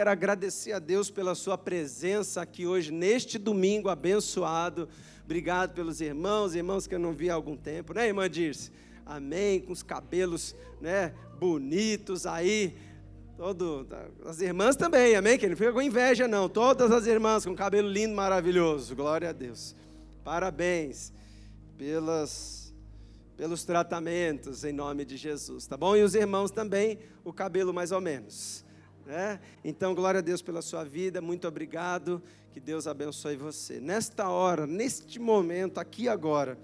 Quero agradecer a Deus pela sua presença aqui hoje, neste domingo abençoado. Obrigado pelos irmãos, irmãos que eu não vi há algum tempo, né, irmã Dirce? Amém, com os cabelos né, bonitos aí. Todo, as irmãs também, amém? Que não fica com inveja, não. Todas as irmãs com cabelo lindo, maravilhoso. Glória a Deus. Parabéns pelas, pelos tratamentos em nome de Jesus, tá bom? E os irmãos também, o cabelo mais ou menos. Né? Então, glória a Deus pela sua vida, muito obrigado, que Deus abençoe você. Nesta hora, neste momento, aqui agora,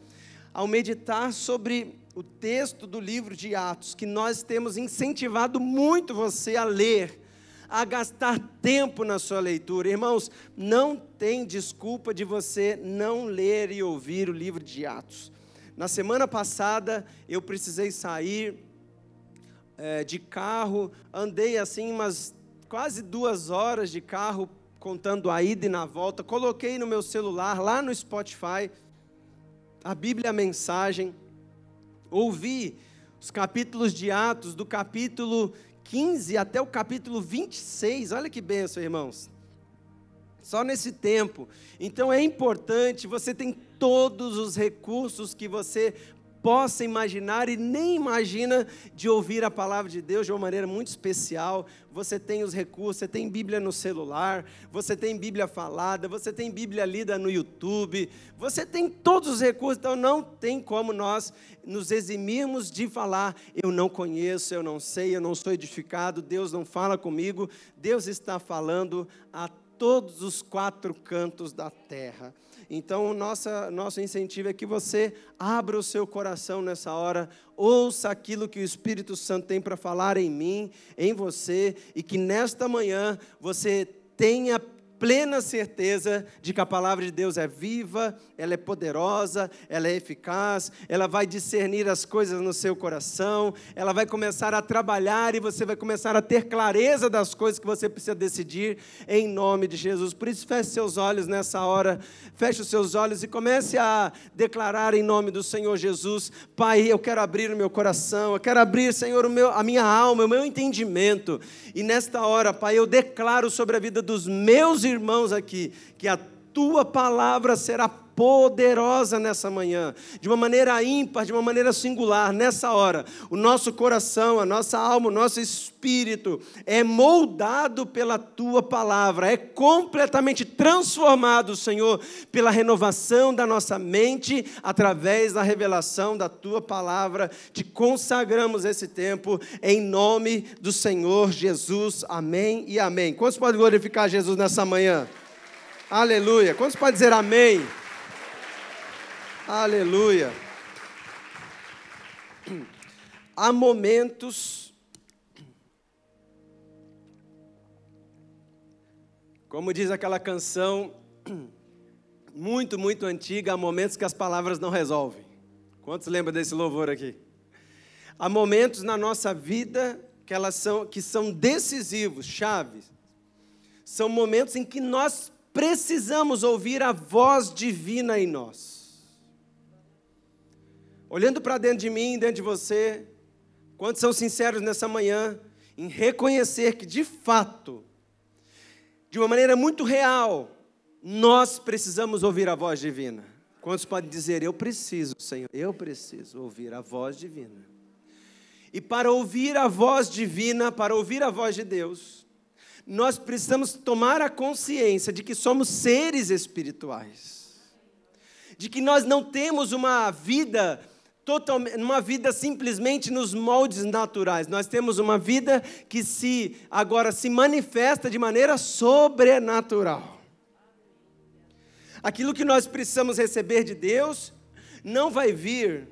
ao meditar sobre o texto do livro de Atos, que nós temos incentivado muito você a ler, a gastar tempo na sua leitura. Irmãos, não tem desculpa de você não ler e ouvir o livro de Atos. Na semana passada, eu precisei sair é, de carro, andei assim umas quase duas horas de carro, contando a ida e na volta, coloquei no meu celular, lá no Spotify, a Bíblia a Mensagem, ouvi os capítulos de Atos, do capítulo 15 até o capítulo 26, olha que benção, irmãos. Só nesse tempo. Então é importante, você tem todos os recursos que você possa imaginar e nem imagina de ouvir a palavra de Deus de uma maneira muito especial. Você tem os recursos, você tem Bíblia no celular, você tem Bíblia falada, você tem Bíblia lida no YouTube, você tem todos os recursos, então não tem como nós nos eximirmos de falar: eu não conheço, eu não sei, eu não sou edificado, Deus não fala comigo. Deus está falando a todos os quatro cantos da terra. Então, nossa, nosso incentivo é que você abra o seu coração nessa hora, ouça aquilo que o Espírito Santo tem para falar em mim, em você, e que nesta manhã você tenha plena certeza de que a palavra de Deus é viva, ela é poderosa, ela é eficaz, ela vai discernir as coisas no seu coração, ela vai começar a trabalhar e você vai começar a ter clareza das coisas que você precisa decidir em nome de Jesus. Por isso, feche seus olhos nessa hora, feche os seus olhos e comece a declarar em nome do Senhor Jesus: Pai, eu quero abrir o meu coração, eu quero abrir, Senhor, meu, a minha alma, o meu entendimento, e nesta hora, Pai, eu declaro sobre a vida dos meus irmãos irmãos aqui, que a tua palavra será poderosa nessa manhã, de uma maneira ímpar, de uma maneira singular, nessa hora. O nosso coração, a nossa alma, o nosso espírito é moldado pela tua palavra, é completamente transformado, Senhor, pela renovação da nossa mente, através da revelação da tua palavra. Te consagramos esse tempo em nome do Senhor Jesus. Amém e amém. Quantos podem glorificar Jesus nessa manhã? Aleluia. Quantos podem dizer amém? Aleluia. Há momentos, como diz aquela canção, muito, muito antiga, há momentos que as palavras não resolvem. Quantos lembram desse louvor aqui? Há momentos na nossa vida que elas são que são decisivos, chaves. São momentos em que nós precisamos ouvir a voz divina em nós olhando para dentro de mim, dentro de você, quantos são sinceros nessa manhã em reconhecer que, de fato, de uma maneira muito real, nós precisamos ouvir a voz divina? Quantos podem dizer, eu preciso, Senhor, eu preciso ouvir a voz divina? E para ouvir a voz divina, para ouvir a voz de Deus, nós precisamos tomar a consciência de que somos seres espirituais, de que nós não temos uma vida totalmente, uma vida simplesmente nos moldes naturais. Nós temos uma vida que se agora se manifesta de maneira sobrenatural. Aquilo que nós precisamos receber de Deus não vai vir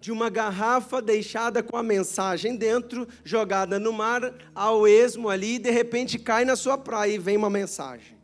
de uma garrafa deixada com a mensagem dentro, jogada no mar, ao esmo ali, e de repente cai na sua praia e vem uma mensagem.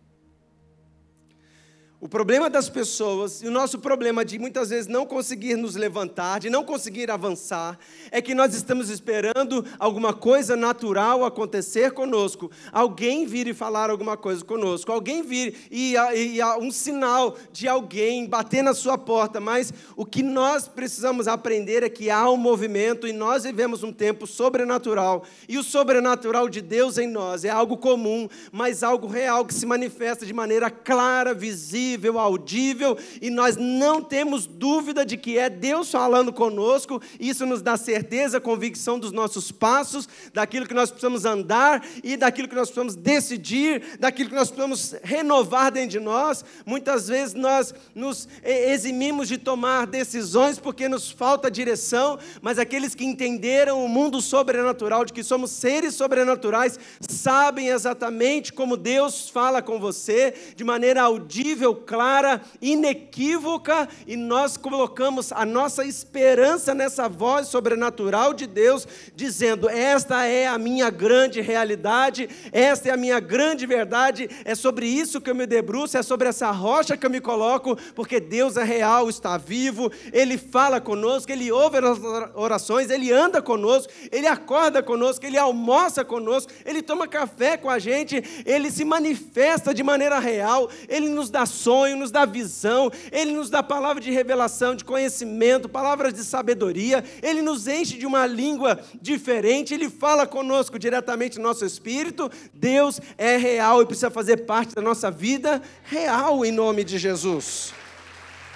O problema das pessoas, e o nosso problema de muitas vezes não conseguir nos levantar, de não conseguir avançar, é que nós estamos esperando alguma coisa natural acontecer conosco. Alguém vir e falar alguma coisa conosco, alguém vir e, e, e um sinal de alguém bater na sua porta. Mas o que nós precisamos aprender é que há um movimento e nós vivemos um tempo sobrenatural. E o sobrenatural de Deus em nós é algo comum, mas algo real que se manifesta de maneira clara, visível audível, e nós não temos dúvida de que é Deus falando conosco, isso nos dá certeza, convicção dos nossos passos, daquilo que nós precisamos andar e daquilo que nós precisamos decidir, daquilo que nós precisamos renovar dentro de nós. Muitas vezes nós nos eximimos de tomar decisões porque nos falta direção, mas aqueles que entenderam o mundo sobrenatural, de que somos seres sobrenaturais, sabem exatamente como Deus fala com você, de maneira audível, clara, inequívoca, e nós colocamos a nossa esperança nessa voz sobrenatural de Deus, dizendo: Esta é a minha grande realidade, esta é a minha grande verdade, é sobre isso que eu me debruço, é sobre essa rocha que eu me coloco, porque Deus é real, está vivo, Ele fala conosco, Ele ouve as orações, Ele anda conosco, Ele acorda conosco, Ele almoça conosco, Ele toma café com a gente, Ele se manifesta de maneira real, Ele nos dá sonho, nos dá visão, Ele nos dá palavra de revelação, de conhecimento, palavras de sabedoria, Ele nos enche de uma língua diferente, Ele fala conosco diretamente no nosso espírito. Deus é real e precisa fazer parte da nossa vida real em nome de Jesus.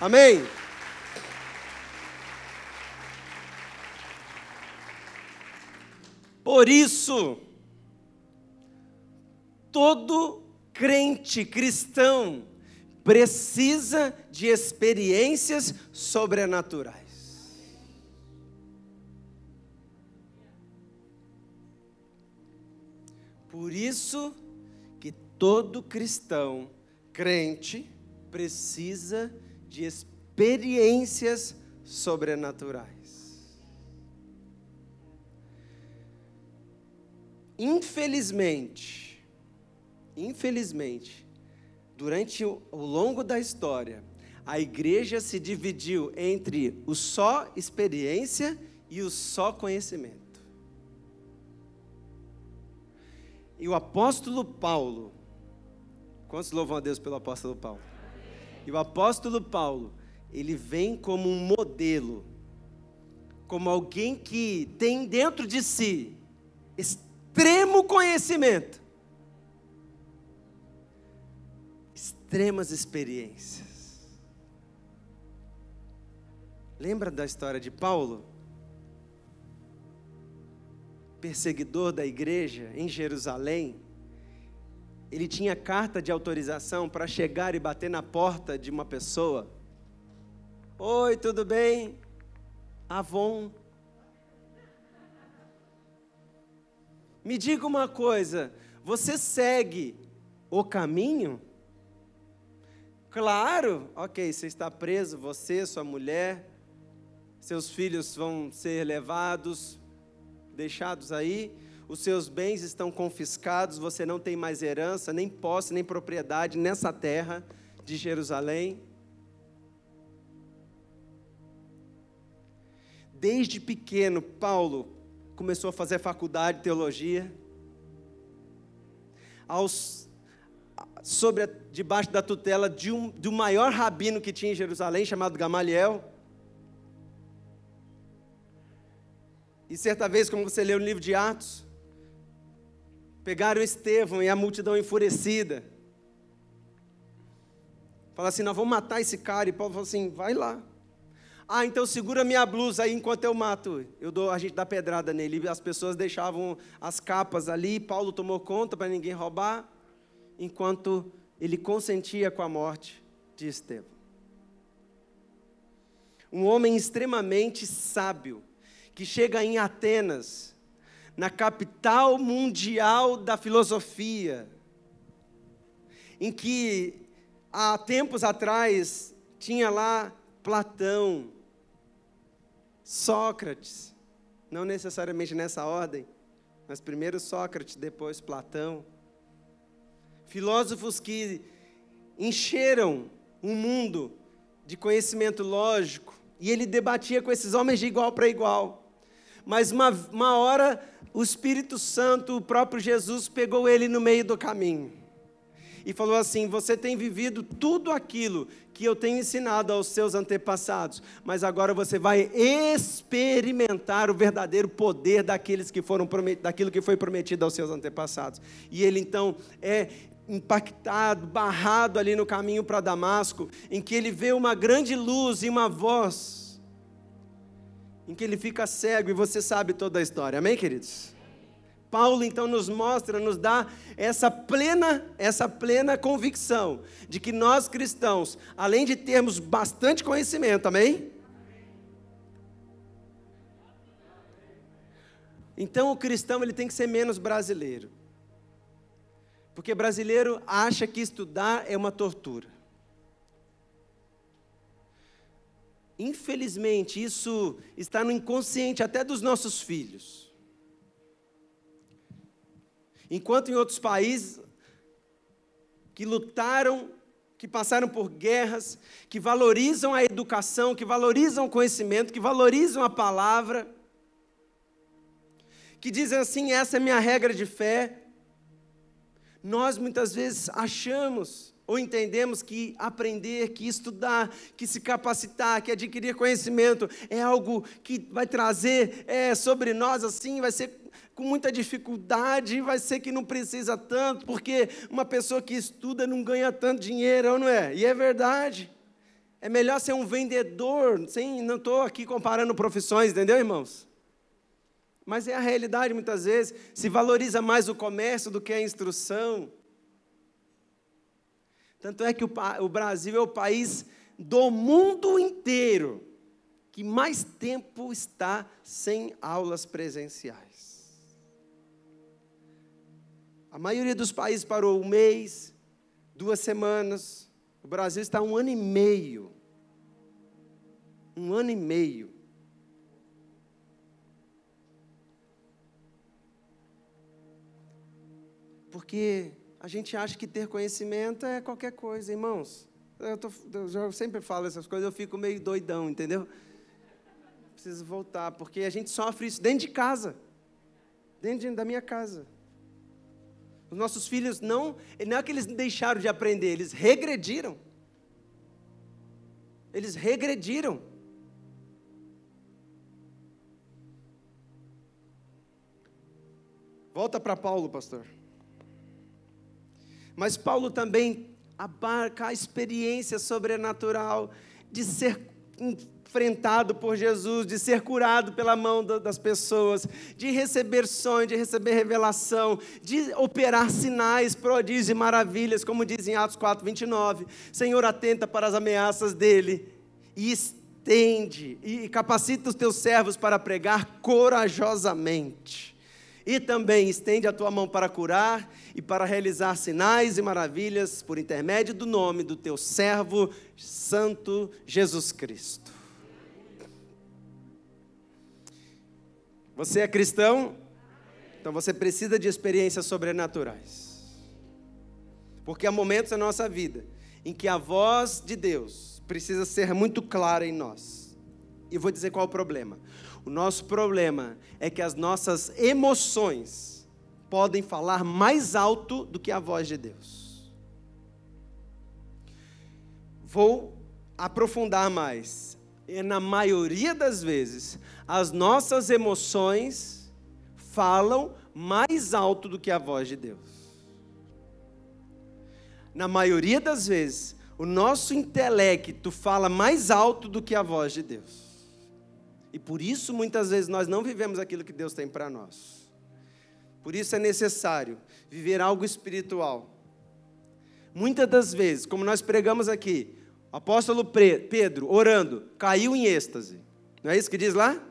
Amém? Por isso, todo crente cristão precisa de experiências sobrenaturais. Por isso que todo cristão crente precisa de experiências sobrenaturais. Infelizmente, infelizmente, durante o, longo da história, a igreja se dividiu entre o só experiência e o só conhecimento. E o apóstolo Paulo, quantos louvam a Deus pelo apóstolo Paulo? E o apóstolo Paulo, ele vem como um modelo, como alguém que tem dentro de si extremo conhecimento, extremas experiências. Lembra da história de Paulo? Perseguidor da igreja em Jerusalém. Ele tinha carta de autorização para chegar e bater na porta de uma pessoa. Oi, tudo bem? Avon. Me diga uma coisa, você segue o caminho? Claro, ok, você está preso, você, sua mulher, seus filhos vão ser levados, deixados aí, os seus bens estão confiscados, você não tem mais herança, nem posse, nem propriedade nessa terra de Jerusalém. Desde pequeno, Paulo começou a fazer faculdade de teologia. Aos sobre a, debaixo da tutela de um, do maior rabino que tinha em Jerusalém, chamado Gamaliel. E certa vez, como você leu no livro de Atos, pegaram Estevão e a multidão enfurecida. Fala assim: nós vamos matar esse cara. E Paulo falou assim: vai lá. Ah, então segura minha blusa aí enquanto eu mato. Eu dou, a gente dá pedrada nele. As pessoas deixavam as capas ali. Paulo tomou conta para ninguém roubar enquanto ele consentia com a morte de Estevão. Um homem extremamente sábio, que chega em Atenas, na capital mundial da filosofia, em que há tempos atrás tinha lá Platão, Sócrates, não necessariamente nessa ordem, mas primeiro Sócrates, depois Platão filósofos que encheram um mundo de conhecimento lógico, e ele debatia com esses homens de igual para igual. Mas uma, uma hora, o Espírito Santo, o próprio Jesus, pegou ele no meio do caminho e falou assim: Você tem vivido tudo aquilo que eu tenho ensinado aos seus antepassados, mas agora você vai experimentar o verdadeiro poder daqueles que foram daquilo que foi prometido aos seus antepassados. E ele então é impactado, barrado ali no caminho para Damasco, em que ele vê uma grande luz e uma voz, em que ele fica cego e você sabe toda a história. Amém, queridos? Paulo então nos mostra, nos dá essa plena, essa plena convicção de que nós cristãos, além de termos bastante conhecimento, amém? Então o cristão ele tem que ser menos brasileiro. Porque brasileiro acha que estudar é uma tortura. Infelizmente, isso está no inconsciente até dos nossos filhos. Enquanto em outros países que lutaram, que passaram por guerras, que valorizam a educação, que valorizam o conhecimento, que valorizam a palavra, que dizem assim: essa é minha regra de fé. Nós muitas vezes achamos ou entendemos que aprender, que estudar, que se capacitar, que adquirir conhecimento é algo que vai trazer é, sobre nós assim, vai ser com muita dificuldade, vai ser que não precisa tanto, porque uma pessoa que estuda não ganha tanto dinheiro, não é? E é verdade. É melhor ser um vendedor, sem, não estou aqui comparando profissões, entendeu, irmãos? Mas é a realidade muitas vezes, se valoriza mais o comércio do que a instrução. Tanto é que o, o Brasil é o país do mundo inteiro que mais tempo está sem aulas presenciais. A maioria dos países parou um mês, duas semanas. O Brasil está um ano e meio. Um ano e meio. Porque a gente acha que ter conhecimento é qualquer coisa, irmãos. Eu, tô, eu sempre falo essas coisas, eu fico meio doidão, entendeu? Preciso voltar, porque a gente sofre isso dentro de casa, dentro da minha casa. Os nossos filhos não, não é que eles deixaram de aprender, eles regrediram. Eles regrediram. Volta para Paulo, pastor. Mas Paulo também abarca a experiência sobrenatural de ser enfrentado por Jesus, de ser curado pela mão das pessoas, de receber sonho, de receber revelação, de operar sinais, prodígios e maravilhas, como diz em Atos 4, 29. Senhor, atenta para as ameaças dele e estende e capacita os teus servos para pregar corajosamente. E também estende a tua mão para curar e para realizar sinais e maravilhas por intermédio do nome do teu servo santo Jesus Cristo. Você é cristão? Então você precisa de experiências sobrenaturais. Porque há momentos na nossa vida em que a voz de Deus precisa ser muito clara em nós. E vou dizer qual é o problema. O nosso problema é que as nossas emoções podem falar mais alto do que a voz de Deus. Vou aprofundar mais. E na maioria das vezes, as nossas emoções falam mais alto do que a voz de Deus. Na maioria das vezes, o nosso intelecto fala mais alto do que a voz de Deus. E por isso, muitas vezes, nós não vivemos aquilo que Deus tem para nós. Por isso é necessário viver algo espiritual. Muitas das vezes, como nós pregamos aqui, o apóstolo Pedro, orando, caiu em êxtase. Não é isso que diz lá?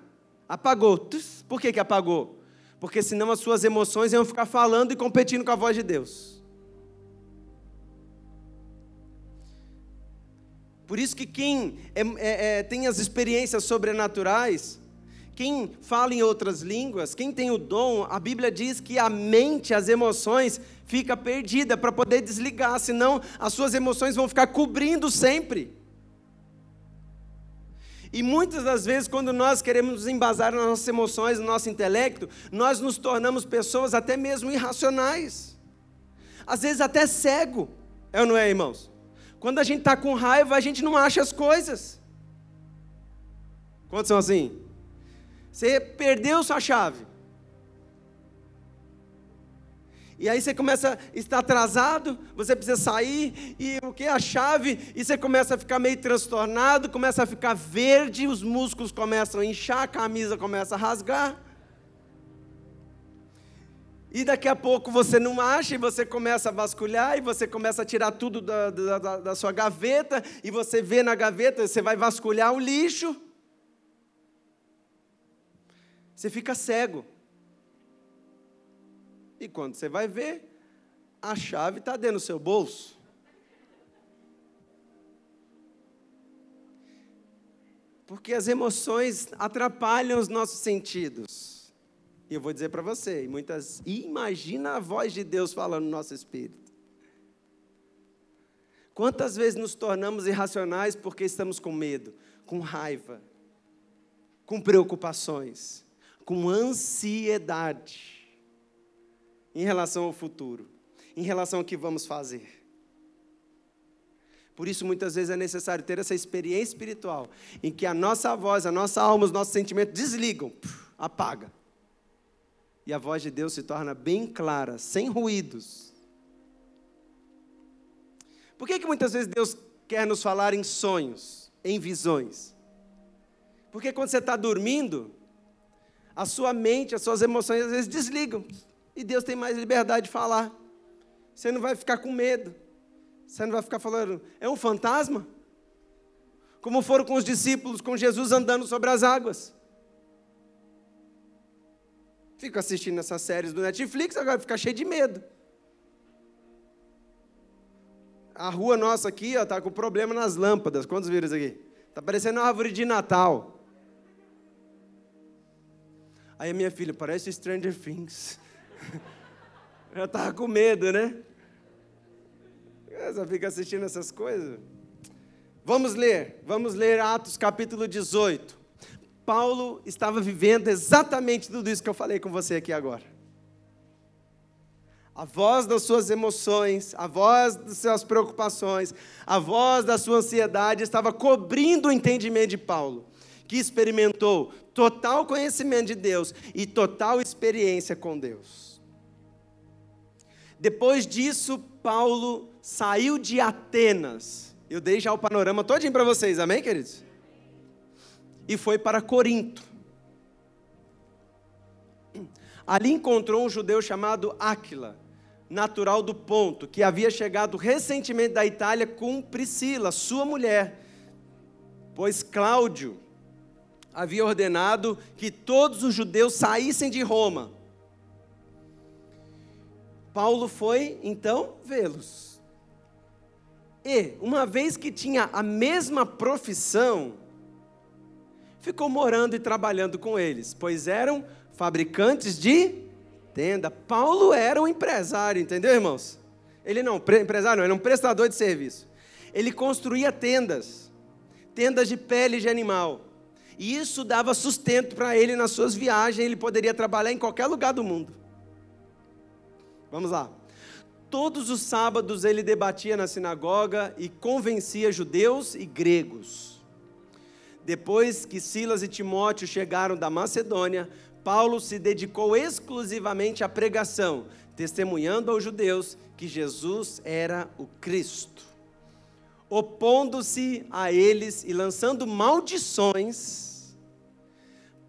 Apagou. Por que, que apagou? Porque senão as suas emoções iam ficar falando e competindo com a voz de Deus. Por isso que quem é, é, é, tem as experiências sobrenaturais, quem fala em outras línguas, quem tem o dom, a Bíblia diz que a mente, as emoções, fica perdida para poder desligar, senão as suas emoções vão ficar cobrindo sempre. E muitas das vezes, quando nós queremos embasar nas nossas emoções, no nosso intelecto, nós nos tornamos pessoas até mesmo irracionais. Às vezes até cego. É ou não é, irmãos? Quando a gente está com raiva, a gente não acha as coisas. Quantos são assim? Você perdeu sua chave. E aí você começa a estar atrasado, você precisa sair, e o que? A chave, e você começa a ficar meio transtornado, começa a ficar verde, os músculos começam a inchar, a camisa começa a rasgar. E daqui a pouco você não acha, e você começa a vasculhar, e você começa a tirar tudo da, da, da sua gaveta, e você vê na gaveta, você vai vasculhar o lixo. Você fica cego. E quando você vai ver, a chave está dentro do seu bolso. Porque as emoções atrapalham os nossos sentidos. E eu vou dizer para você, muitas, imagina a voz de Deus falando no nosso espírito. Quantas vezes nos tornamos irracionais porque estamos com medo, com raiva, com preocupações, com ansiedade em relação ao futuro, em relação ao que vamos fazer. Por isso, muitas vezes é necessário ter essa experiência espiritual, em que a nossa voz, a nossa alma, os nossos sentimentos desligam, apaga. E a voz de Deus se torna bem clara, sem ruídos. Por que, que muitas vezes Deus quer nos falar em sonhos, em visões? Porque quando você está dormindo, a sua mente, as suas emoções às vezes desligam. E Deus tem mais liberdade de falar. Você não vai ficar com medo. Você não vai ficar falando, é um fantasma? Como foram com os discípulos, com Jesus andando sobre as águas. Fico assistindo essas séries do Netflix, agora fica cheio de medo. A rua nossa aqui está com problema nas lâmpadas. Quantos viram isso aqui? Está parecendo uma árvore de Natal. Aí a minha filha, parece Stranger Things. Já estava com medo, né? Você fica assistindo essas coisas. Vamos ler, vamos ler Atos capítulo 18. Paulo estava vivendo exatamente tudo isso que eu falei com você aqui agora. A voz das suas emoções, a voz das suas preocupações, a voz da sua ansiedade estava cobrindo o entendimento de Paulo, que experimentou total conhecimento de Deus e total experiência com Deus. Depois disso, Paulo saiu de Atenas. Eu dei já o panorama todinho para vocês, amém, queridos? E foi para Corinto. Ali encontrou um judeu chamado Áquila, natural do Ponto, que havia chegado recentemente da Itália com Priscila, sua mulher, pois Cláudio havia ordenado que todos os judeus saíssem de Roma Paulo foi então vê-los. E, uma vez que tinha a mesma profissão, ficou morando e trabalhando com eles, pois eram fabricantes de tenda. Paulo era um empresário, entendeu, irmãos? Ele não, empresário não, ele era um prestador de serviço. Ele construía tendas, tendas de pele de animal. E isso dava sustento para ele nas suas viagens, ele poderia trabalhar em qualquer lugar do mundo. Vamos lá. Todos os sábados ele debatia na sinagoga e convencia judeus e gregos. Depois que Silas e Timóteo chegaram da Macedônia, Paulo se dedicou exclusivamente à pregação, testemunhando aos judeus que Jesus era o Cristo. Opondo-se a eles e lançando maldições,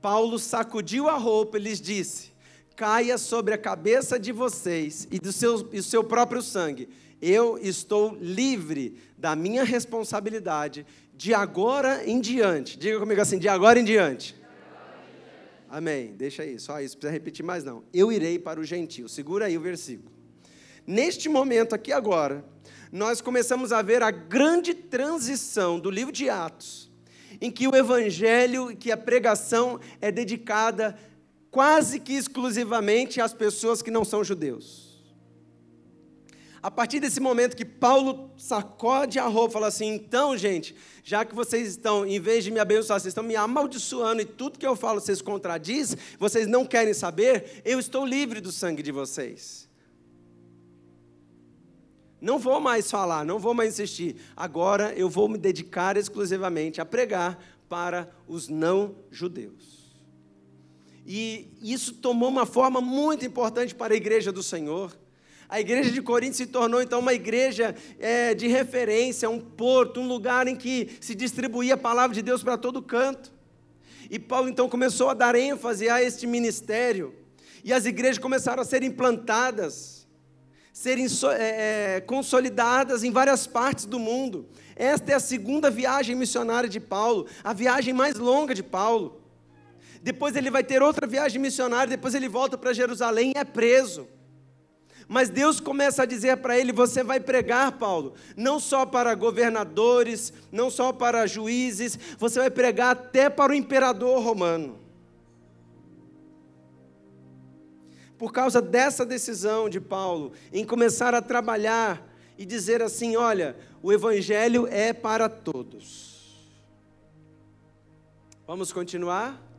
Paulo sacudiu a roupa e lhes disse: caia sobre a cabeça de vocês e do seu, e seu próprio sangue. Eu estou livre da minha responsabilidade de agora em diante. Diga comigo assim: de agora em diante. Amém. Deixa aí, só isso, precisa repetir mais não. Eu irei para o gentio. Segura aí o versículo. Neste momento aqui agora, nós começamos a ver a grande transição do livro de Atos, em que o evangelho, que a pregação é dedicada quase que exclusivamente às pessoas que não são judeus. A partir desse momento que Paulo sacode a roupa, fala assim: então, gente, já que vocês estão, em vez de me abençoar, vocês estão me amaldiçoando e tudo que eu falo vocês contradiz, vocês não querem saber, eu estou livre do sangue de vocês. Não vou mais falar, não vou mais insistir. Agora eu vou me dedicar exclusivamente a pregar para os não-judeus. E isso tomou uma forma muito importante para a igreja do Senhor. A igreja de Corinto se tornou então uma igreja é, de referência, um porto, um lugar em que se distribuía a palavra de Deus para todo canto. E Paulo então começou a dar ênfase a este ministério. E as igrejas começaram a ser implantadas, serem é, é, consolidadas em várias partes do mundo. Esta é a segunda viagem missionária de Paulo, a viagem mais longa de Paulo. Depois ele vai ter outra viagem missionária, depois ele volta para Jerusalém e é preso. Mas Deus começa a dizer para ele: você vai pregar, Paulo, não só para governadores, não só para juízes, você vai pregar até para o imperador romano. Por causa dessa decisão de Paulo em começar a trabalhar e dizer assim: olha, o evangelho é para todos. Vamos continuar?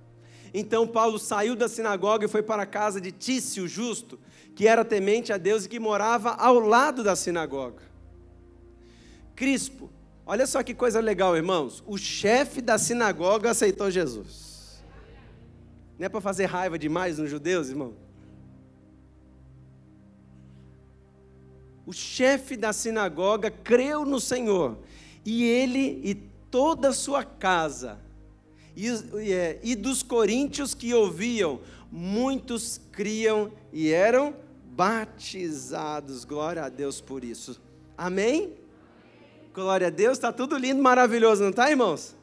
Então Paulo saiu da sinagoga e foi para a casa de Tício Justo que era temente a Deus e que morava ao lado da sinagoga. Crispo, olha só que coisa legal, irmãos. O chefe da sinagoga aceitou Jesus. Não é para fazer raiva demais nos judeus, irmão? O chefe da sinagoga creu no Senhor, e ele e toda a sua casa, e, e, e dos coríntios que ouviam, muitos criam e eram batizados. Glória a Deus por isso. Amém? Glória a Deus, está tudo lindo, maravilhoso, não está, irmãos?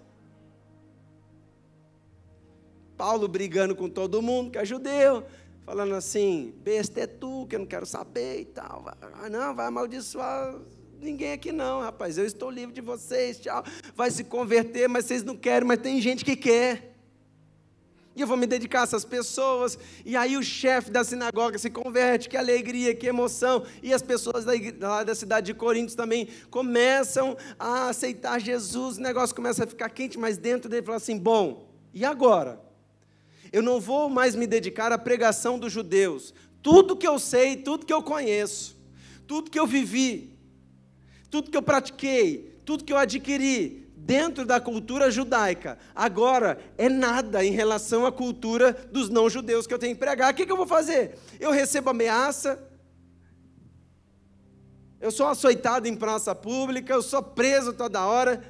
Paulo brigando com todo mundo que é judeu, falando assim: besta é tu, que eu não quero saber e tal. Ah, não, vai amaldiçoar ninguém aqui não, rapaz. Eu estou livre de vocês, tchau. Vai se converter, mas vocês não querem, mas tem gente que quer e eu vou me dedicar a essas pessoas. E aí o chefe da sinagoga se converte, que alegria, que emoção. E as pessoas da, lá da cidade de Corinto também começam a aceitar Jesus. O negócio começa a ficar quente, mas dentro dele fala assim: bom, e agora? Eu não vou mais me dedicar à pregação dos judeus. Tudo que eu sei, tudo que eu conheço, tudo que eu vivi, tudo que eu pratiquei, tudo que eu adquiri, dentro da cultura judaica. Agora, é nada em relação à cultura dos não-judeus que eu tenho que pregar. O que, que eu vou fazer? Eu recebo ameaça, eu sou açoitado em praça pública, eu sou preso toda hora.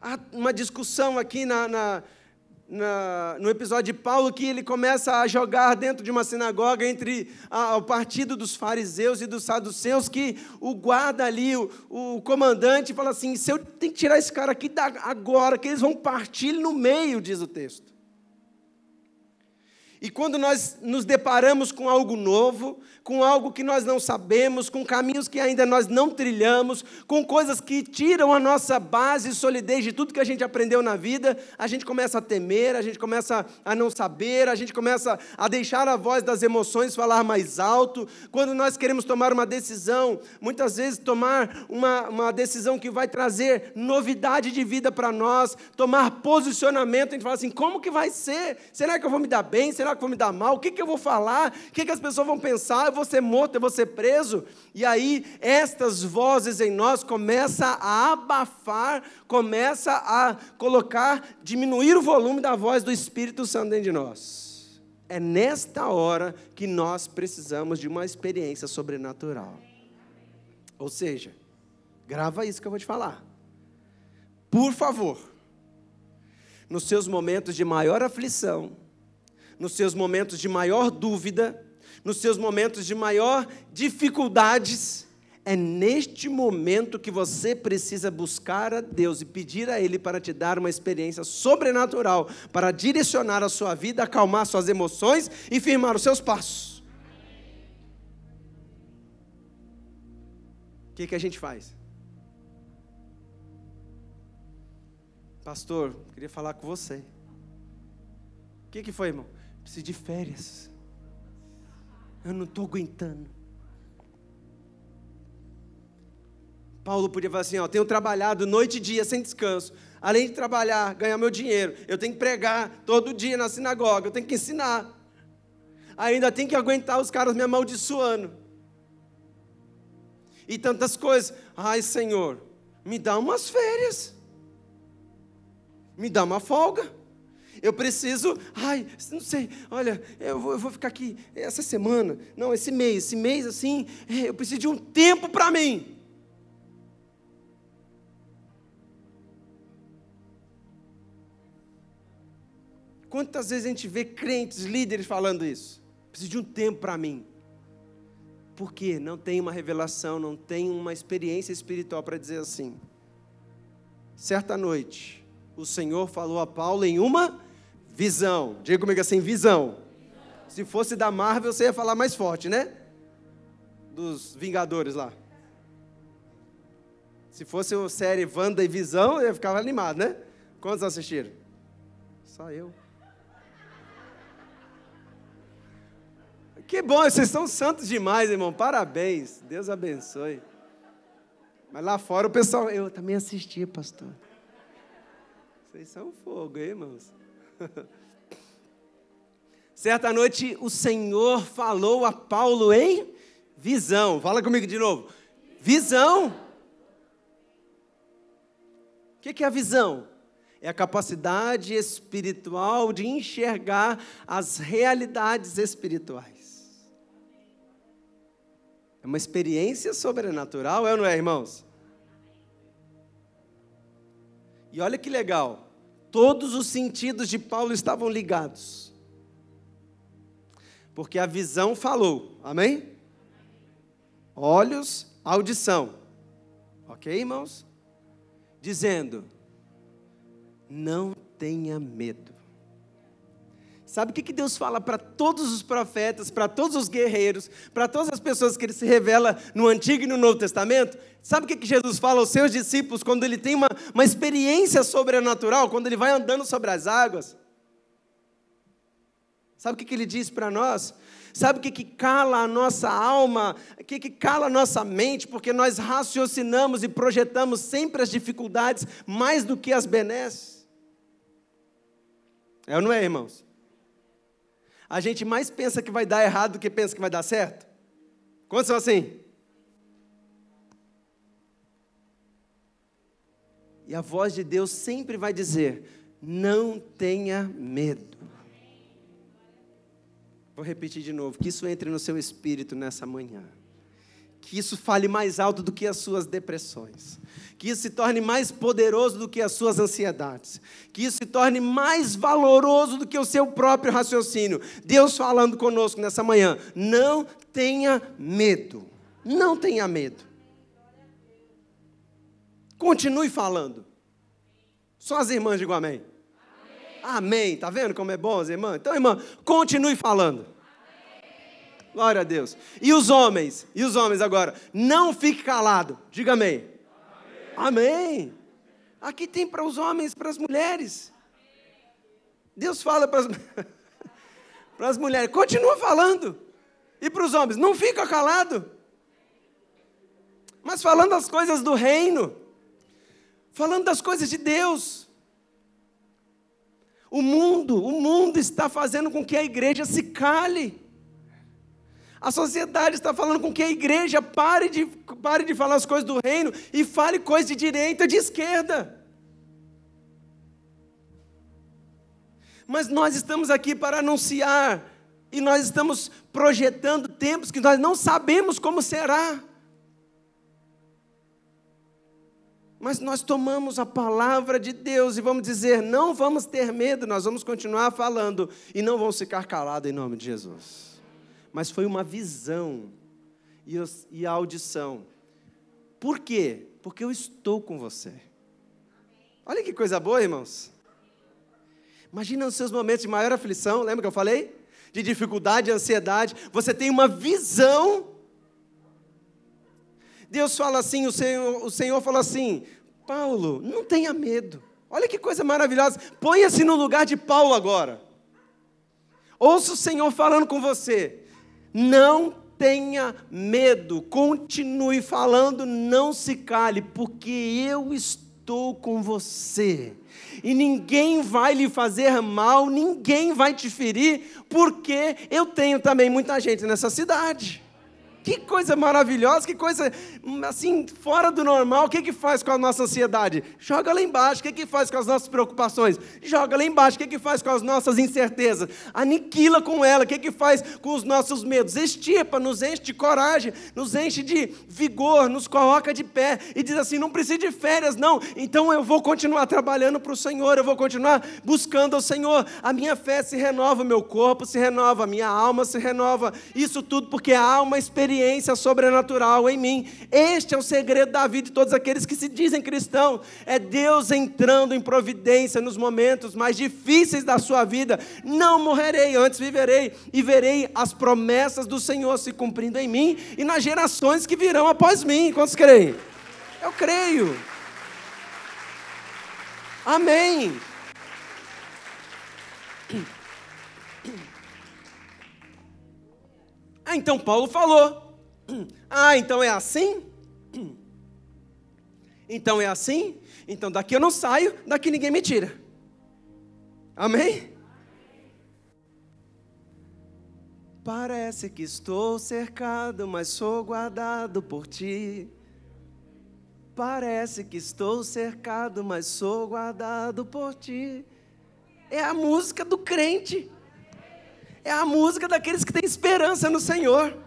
Há uma discussão aqui na, na na, no episódio de Paulo que ele começa a jogar dentro de uma sinagoga entre a, o partido dos fariseus e dos saduceus, que o guarda ali, o, o comandante, fala assim: se eu tenho que tirar esse cara aqui agora, que eles vão partir no meio, diz o texto. E quando nós nos deparamos com algo novo, com algo que nós não sabemos, com caminhos que ainda nós não trilhamos, com coisas que tiram a nossa base e solidez de tudo que a gente aprendeu na vida, a gente começa a temer, a gente começa a não saber, a gente começa a deixar a voz das emoções falar mais alto. Quando nós queremos tomar uma decisão, muitas vezes tomar uma, uma decisão que vai trazer novidade de vida para nós, tomar posicionamento, a gente fala assim: como que vai ser? Será que eu vou me dar bem? Será que eu vou me dar mal? O que, que eu vou falar? O que, que as pessoas vão pensar? vou ser morto, eu vou ser preso. E aí, estas vozes em nós começam a abafar, começa a colocar, diminuir o volume da voz do Espírito Santo dentro de nós. É nesta hora que nós precisamos de uma experiência sobrenatural. Ou seja, grava isso que eu vou te falar. Por favor, nos seus momentos de maior aflição, nos seus momentos de maior dúvida, nos seus momentos de maior dificuldades, é neste momento que você precisa buscar a Deus e pedir a Ele para te dar uma experiência sobrenatural, para direcionar a sua vida, acalmar suas emoções e firmar os seus passos. O que, que a gente faz? Pastor, queria falar com você. O que, que foi, irmão? Preciso de férias. Eu não estou aguentando. Paulo podia falar assim: ó, tenho trabalhado noite e dia sem descanso. Além de trabalhar, ganhar meu dinheiro, eu tenho que pregar todo dia na sinagoga, eu tenho que ensinar. Ainda tenho que aguentar os caras me amaldiçoando. E tantas coisas. Ai, Senhor, me dá umas férias. Me dá uma folga. Eu preciso, ai, não sei, olha, eu vou, eu vou, ficar aqui essa semana, não, esse mês, esse mês assim, é, eu preciso de um tempo para mim. Quantas vezes a gente vê crentes, líderes falando isso? Preciso de um tempo para mim. Por quê? Não tem uma revelação, não tem uma experiência espiritual para dizer assim. Certa noite, o Senhor falou a Paulo em uma visão. Diga comigo assim: visão. Se fosse da Marvel, você ia falar mais forte, né? Dos Vingadores lá. Se fosse a série Wanda e Visão, eu ia ficar animado, né? Quantos assistiram? Só eu. Que bom, vocês são santos demais, irmão. Parabéns. Deus abençoe. Mas lá fora o pessoal, eu também assisti, pastor. Vocês são fogo, hein, irmãos? Certa noite o Senhor falou a Paulo em visão. Fala comigo de novo. Visão. O que é a visão? É a capacidade espiritual de enxergar as realidades espirituais. É uma experiência sobrenatural, é ou não é, irmãos? E olha que legal, todos os sentidos de Paulo estavam ligados. Porque a visão falou, amém? Olhos, audição. Ok, irmãos? Dizendo: não tenha medo. Sabe o que Deus fala para todos os profetas, para todos os guerreiros, para todas as pessoas que ele se revela no Antigo e no Novo Testamento? Sabe o que Jesus fala aos seus discípulos quando ele tem uma, uma experiência sobrenatural, quando ele vai andando sobre as águas? Sabe o que ele diz para nós? Sabe o que, que cala a nossa alma, o que, que cala a nossa mente, porque nós raciocinamos e projetamos sempre as dificuldades mais do que as benesses? É ou não é, irmãos? A gente mais pensa que vai dar errado do que pensa que vai dar certo? Quantos são assim? E a voz de Deus sempre vai dizer: não tenha medo. Vou repetir de novo, que isso entre no seu espírito nessa manhã que isso fale mais alto do que as suas depressões, que isso se torne mais poderoso do que as suas ansiedades, que isso se torne mais valoroso do que o seu próprio raciocínio. Deus falando conosco nessa manhã, não tenha medo, não tenha medo. Continue falando. Só as irmãs digam amém. Amém. amém. Tá vendo como é bom as irmãs? Então, irmã, continue falando. Glória a Deus. E os homens? E os homens agora? Não fique calado. Diga amém. Amém. amém. Aqui tem para os homens, para as mulheres. Deus fala para as, para as mulheres, continua falando. E para os homens, não fica calado. Mas falando as coisas do reino, falando das coisas de Deus. O mundo, o mundo está fazendo com que a igreja se cale. A sociedade está falando com que a igreja pare de, pare de falar as coisas do reino e fale coisas de direita e de esquerda. Mas nós estamos aqui para anunciar, e nós estamos projetando tempos que nós não sabemos como será. Mas nós tomamos a palavra de Deus e vamos dizer: não vamos ter medo, nós vamos continuar falando e não vamos ficar calados em nome de Jesus mas foi uma visão e a audição. Por quê? Porque eu estou com você. Olha que coisa boa, irmãos. Imagina os seus momentos de maior aflição, lembra que eu falei? De dificuldade, ansiedade. Você tem uma visão. Deus fala assim, o Senhor, o Senhor fala assim: Paulo, não tenha medo. Olha que coisa maravilhosa. Ponha-se no lugar de Paulo agora. Ouça o Senhor falando com você. Não tenha medo, continue falando, não se cale, porque eu estou com você. E ninguém vai lhe fazer mal, ninguém vai te ferir, porque eu tenho também muita gente nessa cidade. Que coisa maravilhosa, que coisa assim, fora do normal. O que, que faz com a nossa ansiedade? Joga lá embaixo. O que, que faz com as nossas preocupações? Joga lá embaixo. O que, que faz com as nossas incertezas? Aniquila com ela. O que, que faz com os nossos medos? Estipa, nos enche de coragem, nos enche de vigor, nos coloca de pé e diz assim: não precisa de férias, não. Então eu vou continuar trabalhando para o Senhor, eu vou continuar buscando ao Senhor. A minha fé se renova, meu corpo se renova, a minha alma se renova. Isso tudo porque há uma experiência experiência sobrenatural em mim. Este é o segredo da vida de todos aqueles que se dizem cristãos. É Deus entrando em providência nos momentos mais difíceis da sua vida. Não morrerei, antes viverei e verei as promessas do Senhor se cumprindo em mim e nas gerações que virão após mim. Quantos creem? Eu creio. Amém. Ah, então Paulo falou. Ah, então é assim? Então é assim? Então daqui eu não saio, daqui ninguém me tira. Amém? Parece que estou cercado, mas sou guardado por ti. Parece que estou cercado, mas sou guardado por ti. É a música do crente. É a música daqueles que têm esperança no Senhor.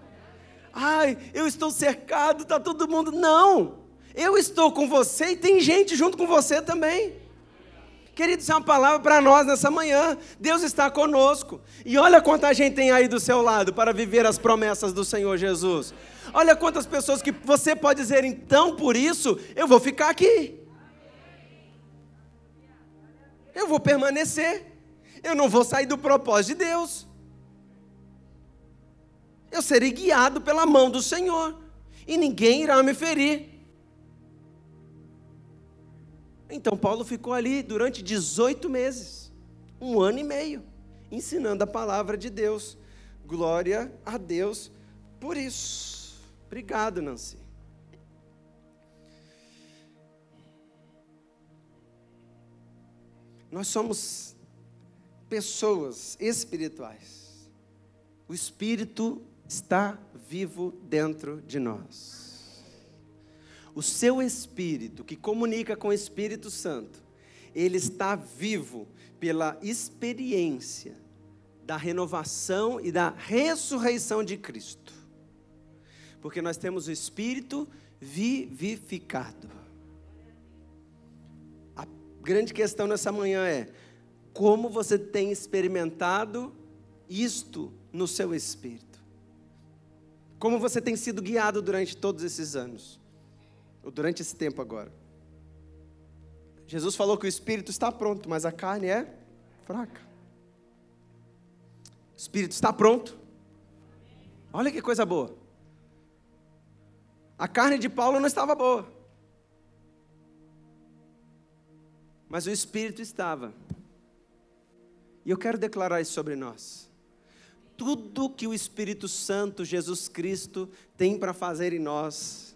Ai, eu estou cercado, está todo mundo. Não, eu estou com você e tem gente junto com você também. Querido, isso é uma palavra para nós nessa manhã. Deus está conosco. E olha quanta gente tem aí do seu lado para viver as promessas do Senhor Jesus. Olha quantas pessoas que você pode dizer, então por isso eu vou ficar aqui. Eu vou permanecer. Eu não vou sair do propósito de Deus eu serei guiado pela mão do Senhor, e ninguém irá me ferir. Então Paulo ficou ali durante 18 meses, um ano e meio, ensinando a palavra de Deus. Glória a Deus por isso. Obrigado, Nancy. Nós somos pessoas espirituais. O Espírito está vivo dentro de nós. O seu espírito, que comunica com o Espírito Santo, ele está vivo pela experiência da renovação e da ressurreição de Cristo. Porque nós temos o espírito vivificado. A grande questão nessa manhã é: como você tem experimentado isto no seu espírito? Como você tem sido guiado durante todos esses anos? Ou durante esse tempo agora? Jesus falou que o espírito está pronto, mas a carne é fraca. O espírito está pronto. Olha que coisa boa. A carne de Paulo não estava boa. Mas o espírito estava. E eu quero declarar isso sobre nós tudo que o Espírito Santo, Jesus Cristo, tem para fazer em nós,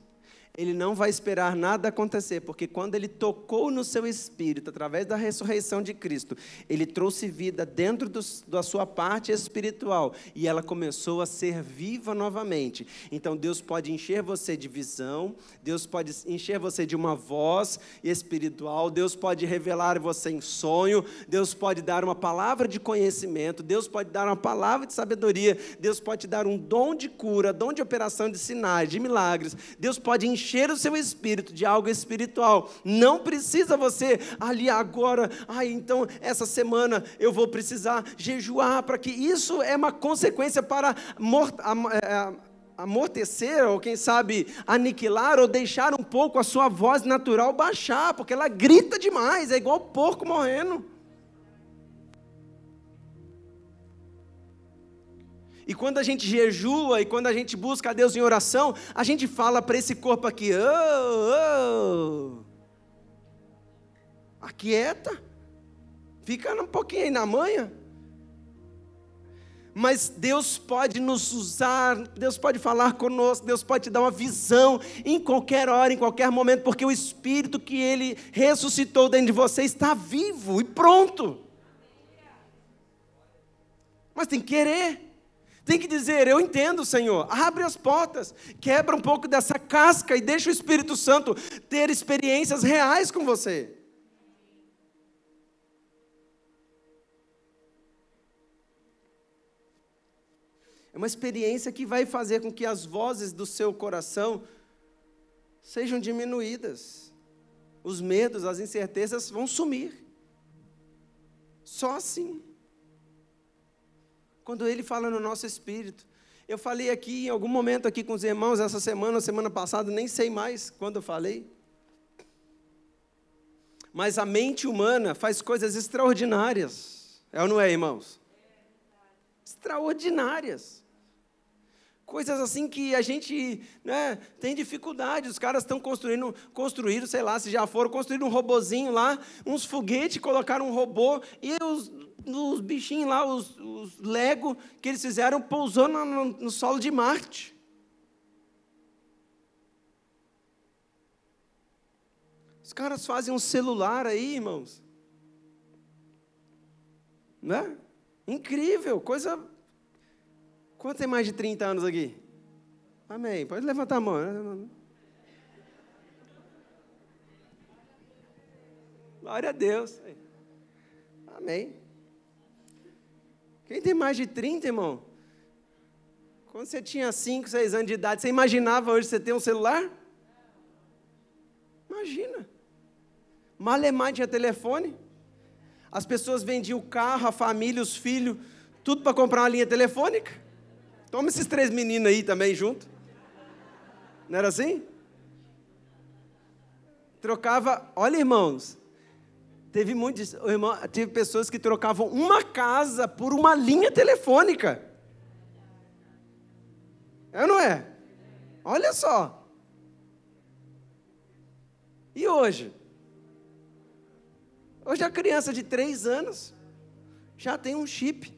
ele não vai esperar nada acontecer, porque quando ele tocou no seu espírito, através da ressurreição de Cristo, ele trouxe vida dentro do, da sua parte espiritual e ela começou a ser viva novamente. Então Deus pode encher você de visão, Deus pode encher você de uma voz espiritual, Deus pode revelar você em sonho, Deus pode dar uma palavra de conhecimento, Deus pode dar uma palavra de sabedoria, Deus pode dar um dom de cura, dom de operação de sinais, de milagres, Deus pode encher encher o seu espírito de algo espiritual. Não precisa você ali agora, ai, então essa semana eu vou precisar jejuar para que isso é uma consequência para é, amortecer, ou quem sabe aniquilar, ou deixar um pouco a sua voz natural baixar, porque ela grita demais, é igual porco morrendo. E quando a gente jejua e quando a gente busca a Deus em oração, a gente fala para esse corpo aqui: oh, oh. aquieta, fica um pouquinho aí na manha. Mas Deus pode nos usar, Deus pode falar conosco, Deus pode te dar uma visão em qualquer hora, em qualquer momento, porque o Espírito que Ele ressuscitou dentro de você está vivo e pronto. Mas tem que querer. Tem que dizer, eu entendo, Senhor. Abre as portas, quebra um pouco dessa casca e deixa o Espírito Santo ter experiências reais com você. É uma experiência que vai fazer com que as vozes do seu coração sejam diminuídas. Os medos, as incertezas vão sumir. Só assim quando Ele fala no nosso espírito. Eu falei aqui, em algum momento aqui com os irmãos, essa semana, semana passada, nem sei mais quando eu falei. Mas a mente humana faz coisas extraordinárias. É ou não é, irmãos? Extraordinárias. Coisas assim que a gente né, tem dificuldade. Os caras estão construindo, construíram, sei lá, se já foram, construíram um robozinho lá, uns foguetes, colocaram um robô, e os, os bichinhos lá, os, os Lego que eles fizeram, pousou no, no, no solo de Marte. Os caras fazem um celular aí, irmãos. Né? Incrível, coisa. Quanto tem mais de 30 anos aqui? Amém. Pode levantar a mão. Né? Glória a Deus. Amém. Quem tem mais de 30, irmão? Quando você tinha 5, 6 anos de idade, você imaginava hoje você ter um celular? Imagina. Malemar tinha telefone. As pessoas vendiam o carro, a família, os filhos, tudo para comprar uma linha telefônica. Toma esses três meninos aí também junto. Não era assim? Trocava, olha irmãos, Teve muitos, irmão, teve pessoas que trocavam uma casa por uma linha telefônica. É ou não é? Olha só. E hoje? Hoje a criança de três anos já tem um chip.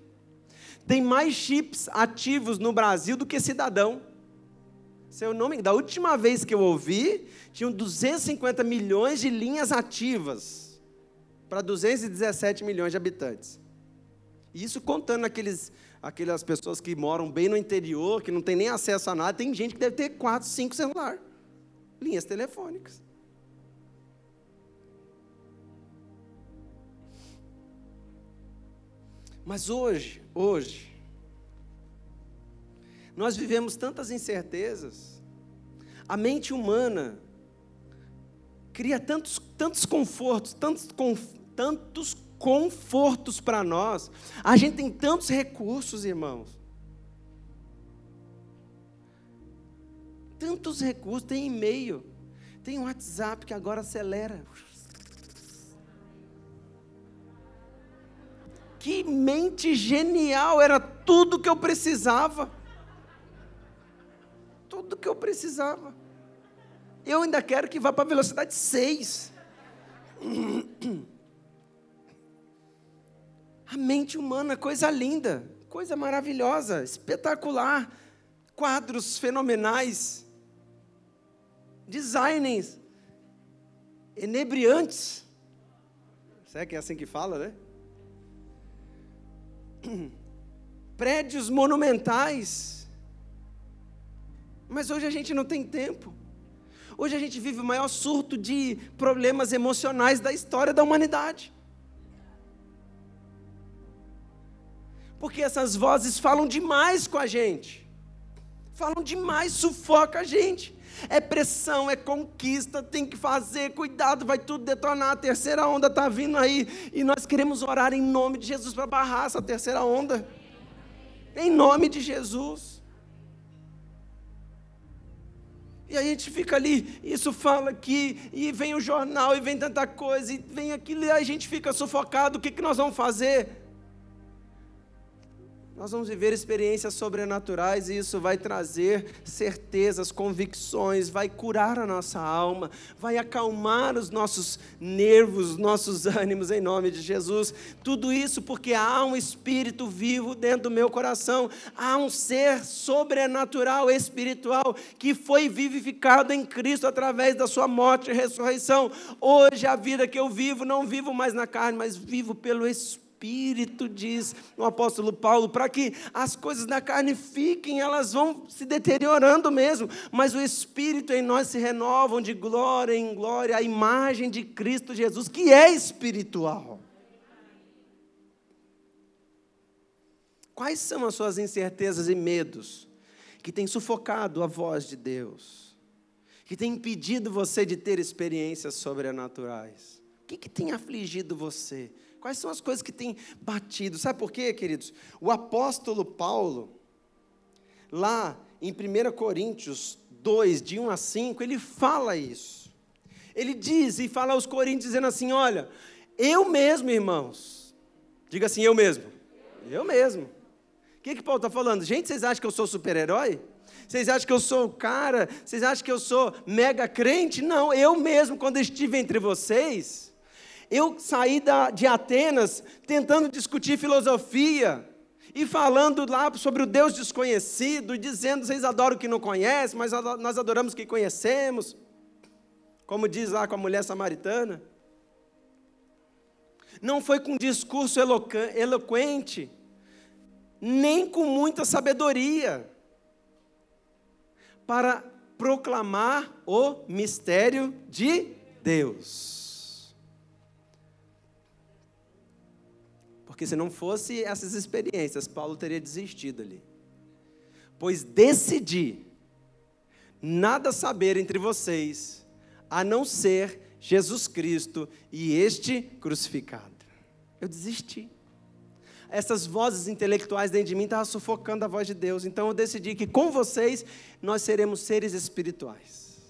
Tem mais chips ativos no Brasil do que cidadão. Seu nome, da última vez que eu ouvi, tinham 250 milhões de linhas ativas para 217 milhões de habitantes. Isso contando aqueles, aquelas pessoas que moram bem no interior, que não tem nem acesso a nada, tem gente que deve ter quatro, cinco celulares, linhas telefônicas. Mas hoje, hoje, nós vivemos tantas incertezas, a mente humana cria tantos, tantos confortos, tantos, tantos confortos para nós. A gente tem tantos recursos, irmãos. Tantos recursos, tem e-mail, tem WhatsApp que agora acelera. Que mente genial, era tudo que eu precisava. Tudo que eu precisava. Eu ainda quero que vá para a velocidade 6. A mente humana, coisa linda, coisa maravilhosa, espetacular. Quadros fenomenais, designs enebriantes. Será que é assim que fala, né? Prédios monumentais. Mas hoje a gente não tem tempo. Hoje a gente vive o maior surto de problemas emocionais da história da humanidade. Porque essas vozes falam demais com a gente. Falam demais, sufoca a gente. É pressão, é conquista, tem que fazer, cuidado, vai tudo detonar. A terceira onda está vindo aí. E nós queremos orar em nome de Jesus para barrar essa terceira onda. Em nome de Jesus. E a gente fica ali, isso fala aqui, e vem o jornal, e vem tanta coisa, e vem aquilo, e a gente fica sufocado, o que, que nós vamos fazer? Nós vamos viver experiências sobrenaturais e isso vai trazer certezas, convicções, vai curar a nossa alma, vai acalmar os nossos nervos, os nossos ânimos em nome de Jesus. Tudo isso porque há um espírito vivo dentro do meu coração, há um ser sobrenatural, espiritual, que foi vivificado em Cristo através da sua morte e ressurreição. Hoje a vida que eu vivo, não vivo mais na carne, mas vivo pelo Espírito Espírito, diz o apóstolo Paulo, para que as coisas da carne fiquem, elas vão se deteriorando mesmo, mas o Espírito em nós se renovam de glória em glória, a imagem de Cristo Jesus, que é espiritual. Quais são as suas incertezas e medos que têm sufocado a voz de Deus, que têm impedido você de ter experiências sobrenaturais? O que, que tem afligido você? Quais são as coisas que têm batido? Sabe por quê, queridos? O apóstolo Paulo, lá em 1 Coríntios 2, de 1 a 5, ele fala isso. Ele diz e fala aos Coríntios, dizendo assim: Olha, eu mesmo, irmãos, diga assim, eu mesmo. Eu mesmo. O que, que Paulo está falando? Gente, vocês acham que eu sou super-herói? Vocês acham que eu sou o cara? Vocês acham que eu sou mega crente? Não, eu mesmo, quando estive entre vocês, eu saí da, de Atenas tentando discutir filosofia e falando lá sobre o Deus desconhecido, dizendo: vocês adoram o que não conhecem, mas nós adoramos o que conhecemos. Como diz lá com a mulher samaritana. Não foi com discurso eloquente, nem com muita sabedoria, para proclamar o mistério de Deus. Porque se não fosse essas experiências, Paulo teria desistido ali. Pois decidi nada saber entre vocês, a não ser Jesus Cristo e este crucificado. Eu desisti. Essas vozes intelectuais dentro de mim estavam sufocando a voz de Deus. Então eu decidi que com vocês nós seremos seres espirituais.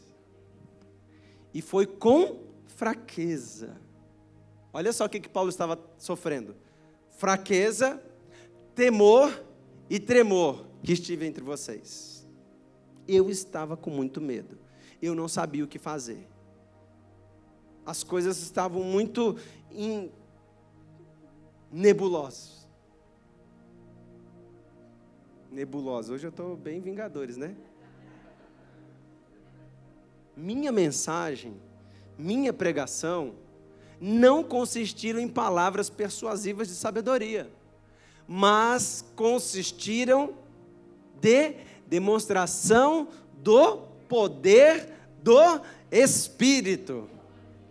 E foi com fraqueza. Olha só o que, que Paulo estava sofrendo fraqueza, temor e tremor que estive entre vocês. Eu estava com muito medo. Eu não sabia o que fazer. As coisas estavam muito in... nebulosas. Nebulosa. Hoje eu estou bem vingadores, né? Minha mensagem, minha pregação não consistiram em palavras persuasivas de sabedoria, mas consistiram de demonstração do poder do Espírito.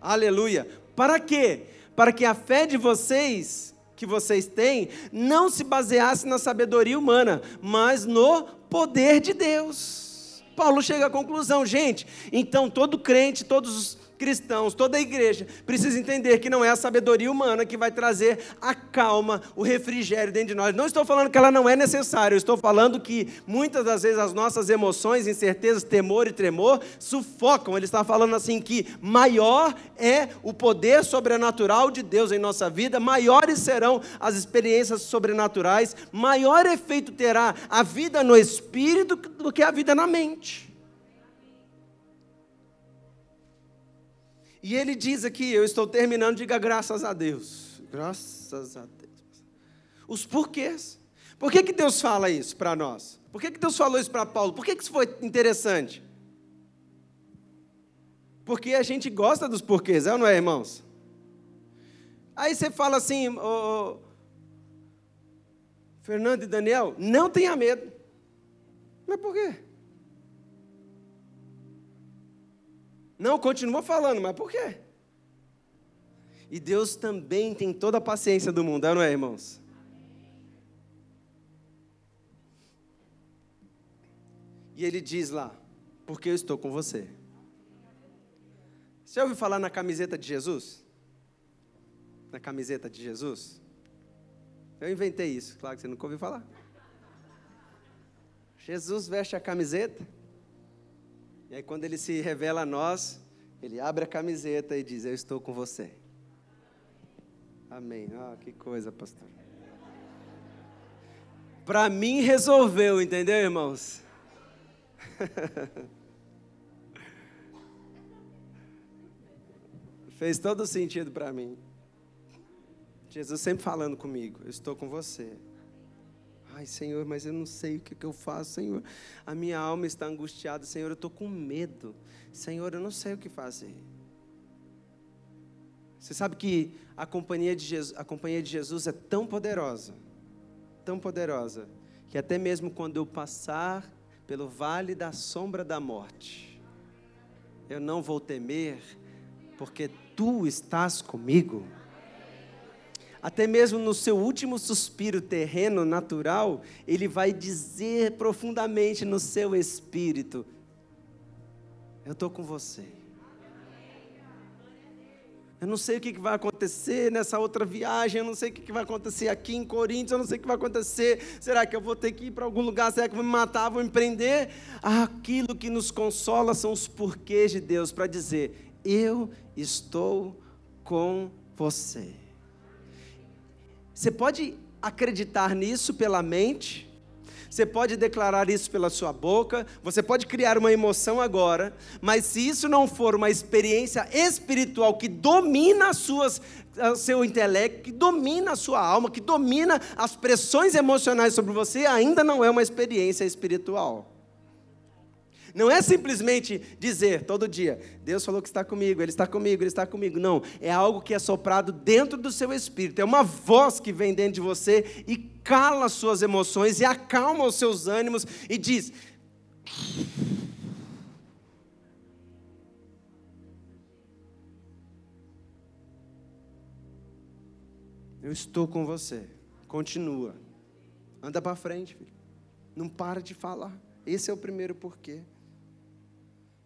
Aleluia. Para quê? Para que a fé de vocês, que vocês têm, não se baseasse na sabedoria humana, mas no poder de Deus. Paulo chega à conclusão, gente, então todo crente, todos os cristãos, toda a igreja, precisa entender que não é a sabedoria humana que vai trazer a calma, o refrigério dentro de nós. Não estou falando que ela não é necessária, estou falando que muitas das vezes as nossas emoções, incertezas, temor e tremor sufocam. Ele está falando assim que maior é o poder sobrenatural de Deus em nossa vida, maiores serão as experiências sobrenaturais, maior efeito terá a vida no espírito do que a vida na mente. E ele diz aqui, eu estou terminando, diga graças a Deus. Graças a Deus. Os porquês. Por que, que Deus fala isso para nós? Por que, que Deus falou isso para Paulo? Por que, que isso foi interessante? Porque a gente gosta dos porquês, é ou não é, irmãos? Aí você fala assim, oh, Fernando e Daniel, não tenha medo. Mas por quê? Não, continua falando, mas por quê? E Deus também tem toda a paciência do mundo, não é, irmãos? E ele diz lá: Porque eu estou com você. Você ouviu falar na camiseta de Jesus? Na camiseta de Jesus? Eu inventei isso, claro que você nunca ouviu falar. Jesus veste a camiseta e aí, quando ele se revela a nós, ele abre a camiseta e diz: Eu estou com você. Amém. Ah, que coisa, pastor. Para mim resolveu, entendeu, irmãos? Fez todo sentido para mim. Jesus sempre falando comigo: Eu estou com você. Ai, Senhor, mas eu não sei o que, que eu faço, Senhor. A minha alma está angustiada, Senhor, eu estou com medo. Senhor, eu não sei o que fazer. Você sabe que a companhia de Jesus, a companhia de Jesus é tão poderosa, tão poderosa, que até mesmo quando eu passar pelo vale da sombra da morte, eu não vou temer, porque tu estás comigo até mesmo no seu último suspiro terreno, natural, ele vai dizer profundamente no seu espírito: Eu estou com você. Eu não sei o que vai acontecer nessa outra viagem, eu não sei o que vai acontecer aqui em Coríntios, eu não sei o que vai acontecer. Será que eu vou ter que ir para algum lugar? Será que vou me matar, vou me prender? Aquilo que nos consola são os porquês de Deus para dizer: Eu estou com você. Você pode acreditar nisso pela mente, você pode declarar isso pela sua boca, você pode criar uma emoção agora, mas se isso não for uma experiência espiritual que domina as suas, o seu intelecto, que domina a sua alma, que domina as pressões emocionais sobre você, ainda não é uma experiência espiritual. Não é simplesmente dizer todo dia, Deus falou que está comigo, Ele está comigo, Ele está comigo. Não, é algo que é soprado dentro do seu espírito. É uma voz que vem dentro de você e cala as suas emoções e acalma os seus ânimos e diz: Eu estou com você. Continua. Anda para frente, filho. Não para de falar. Esse é o primeiro porquê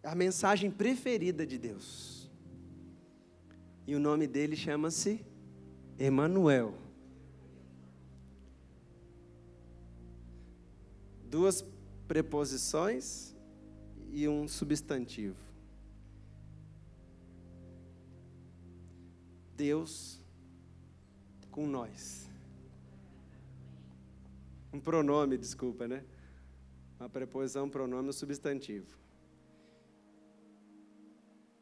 a mensagem preferida de Deus. E o nome dele chama-se Emanuel. Duas preposições e um substantivo. Deus com nós. Um pronome, desculpa, né? Uma preposição, um pronome, um substantivo.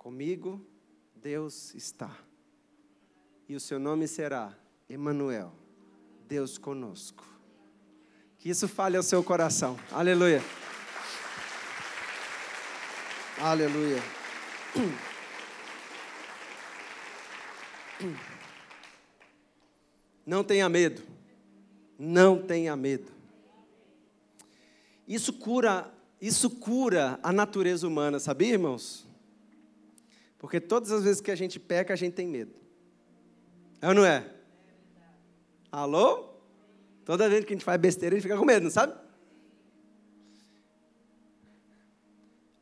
Comigo Deus está. E o seu nome será Emanuel, Deus conosco. Que isso fale ao seu coração. Aleluia. Aleluia. Não tenha medo. Não tenha medo. Isso cura, isso cura a natureza humana, sabia, irmãos? Porque todas as vezes que a gente peca, a gente tem medo. É ou não é? Alô? Toda vez que a gente faz besteira, a gente fica com medo, não sabe?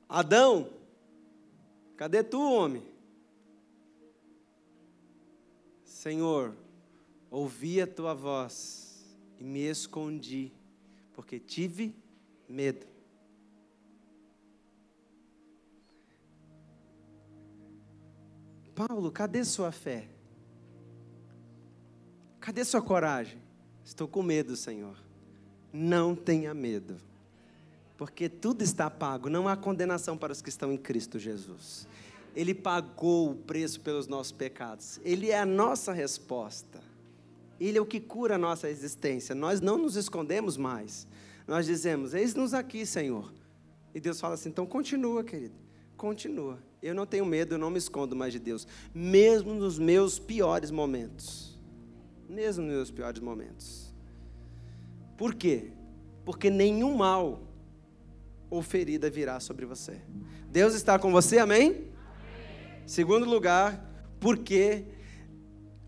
Adão, cadê tu, homem? Senhor, ouvi a tua voz e me escondi, porque tive medo. Paulo, cadê sua fé? Cadê sua coragem? Estou com medo, Senhor. Não tenha medo, porque tudo está pago, não há condenação para os que estão em Cristo Jesus. Ele pagou o preço pelos nossos pecados, Ele é a nossa resposta, Ele é o que cura a nossa existência. Nós não nos escondemos mais, nós dizemos: Eis-nos aqui, Senhor. E Deus fala assim: então continua, querido, continua. Eu não tenho medo, eu não me escondo mais de Deus, mesmo nos meus piores momentos. Mesmo nos meus piores momentos. Por quê? Porque nenhum mal ou ferida virá sobre você. Deus está com você, amém? amém. Segundo lugar, porque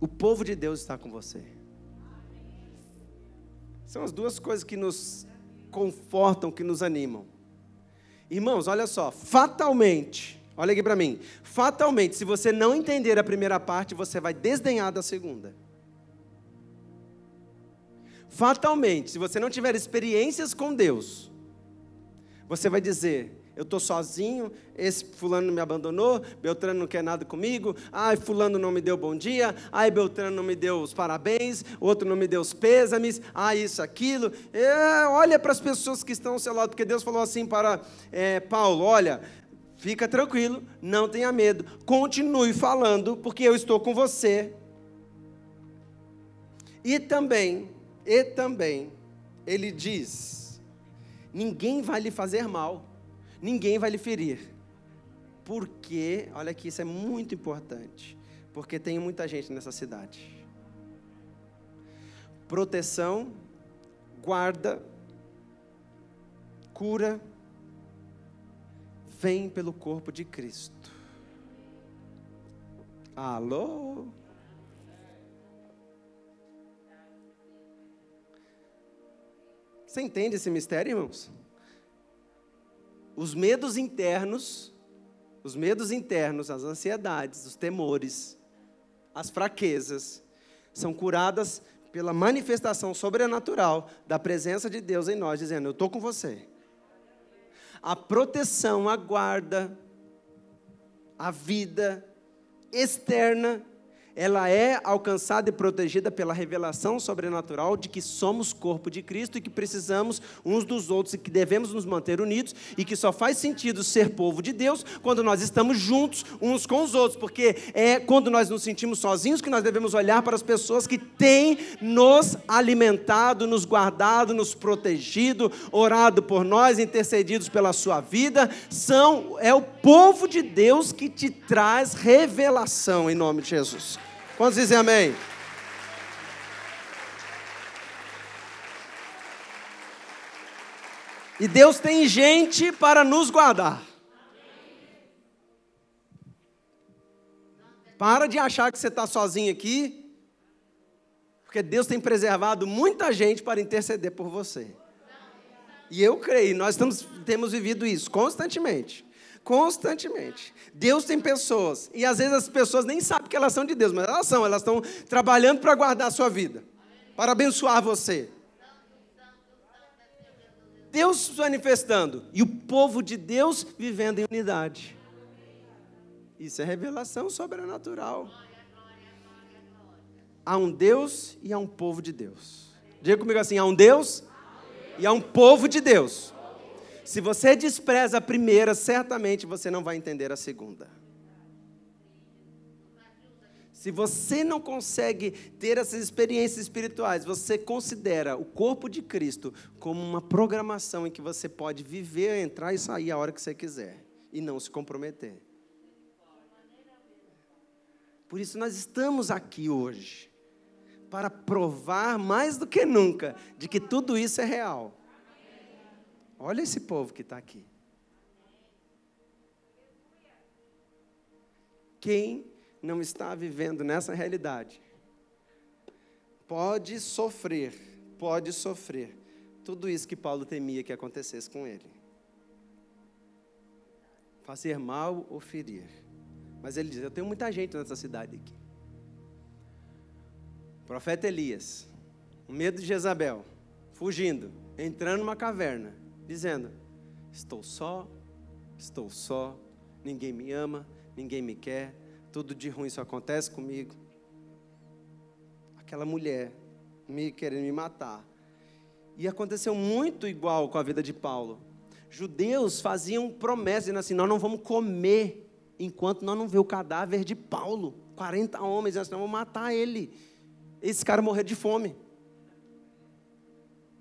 o povo de Deus está com você. São as duas coisas que nos confortam, que nos animam. Irmãos, olha só, fatalmente, Olha aqui para mim. Fatalmente, se você não entender a primeira parte, você vai desdenhar da segunda. Fatalmente, se você não tiver experiências com Deus, você vai dizer: Eu estou sozinho, esse fulano me abandonou, Beltrano não quer nada comigo, ai, fulano não me deu bom dia, ai, Beltrano não me deu os parabéns, outro não me deu os pêsames, ai, isso, aquilo. É, olha para as pessoas que estão ao seu lado, porque Deus falou assim para é, Paulo: olha, fica tranquilo, não tenha medo, continue falando, porque eu estou com você. E também, e também, ele diz: ninguém vai lhe fazer mal ninguém vai lhe ferir. Porque, olha aqui, isso é muito importante. Porque tem muita gente nessa cidade. Proteção, guarda, cura, vem pelo corpo de Cristo. Alô? Você entende esse mistério, irmãos? os medos internos, os medos internos, as ansiedades, os temores, as fraquezas, são curadas pela manifestação sobrenatural da presença de Deus em nós, dizendo: Eu estou com você. A proteção, a guarda, a vida externa ela é alcançada e protegida pela revelação sobrenatural de que somos corpo de Cristo e que precisamos uns dos outros e que devemos nos manter unidos e que só faz sentido ser povo de Deus quando nós estamos juntos uns com os outros, porque é quando nós nos sentimos sozinhos que nós devemos olhar para as pessoas que têm nos alimentado, nos guardado, nos protegido, orado por nós, intercedidos pela sua vida, são é o povo de Deus que te traz revelação em nome de Jesus. Quantos dizem amém? E Deus tem gente para nos guardar. Para de achar que você está sozinho aqui, porque Deus tem preservado muita gente para interceder por você. E eu creio, nós estamos, temos vivido isso constantemente constantemente. Deus tem pessoas, e às vezes as pessoas nem sabem que elas são de Deus, mas elas são, elas estão trabalhando para guardar a sua vida, para abençoar você. Deus se manifestando e o povo de Deus vivendo em unidade. Isso é revelação sobrenatural. Há um Deus e há um povo de Deus. Diga comigo assim: há um Deus e há um povo de Deus. Se você despreza a primeira, certamente você não vai entender a segunda. Se você não consegue ter essas experiências espirituais, você considera o corpo de Cristo como uma programação em que você pode viver, entrar e sair a hora que você quiser e não se comprometer. Por isso nós estamos aqui hoje para provar mais do que nunca de que tudo isso é real. Olha esse povo que está aqui. Quem não está vivendo nessa realidade pode sofrer, pode sofrer tudo isso que Paulo temia que acontecesse com ele. Fazer mal ou ferir. Mas ele diz: Eu tenho muita gente nessa cidade aqui. O profeta Elias, o medo de Jezabel, fugindo, entrando numa caverna dizendo: Estou só, estou só, ninguém me ama, ninguém me quer, tudo de ruim só acontece comigo. Aquela mulher me querendo me matar. E aconteceu muito igual com a vida de Paulo. Judeus faziam promessas, dizendo assim: Nós não vamos comer enquanto nós não vê o cadáver de Paulo. 40 homens, nós vamos matar ele. Esse cara morrer de fome.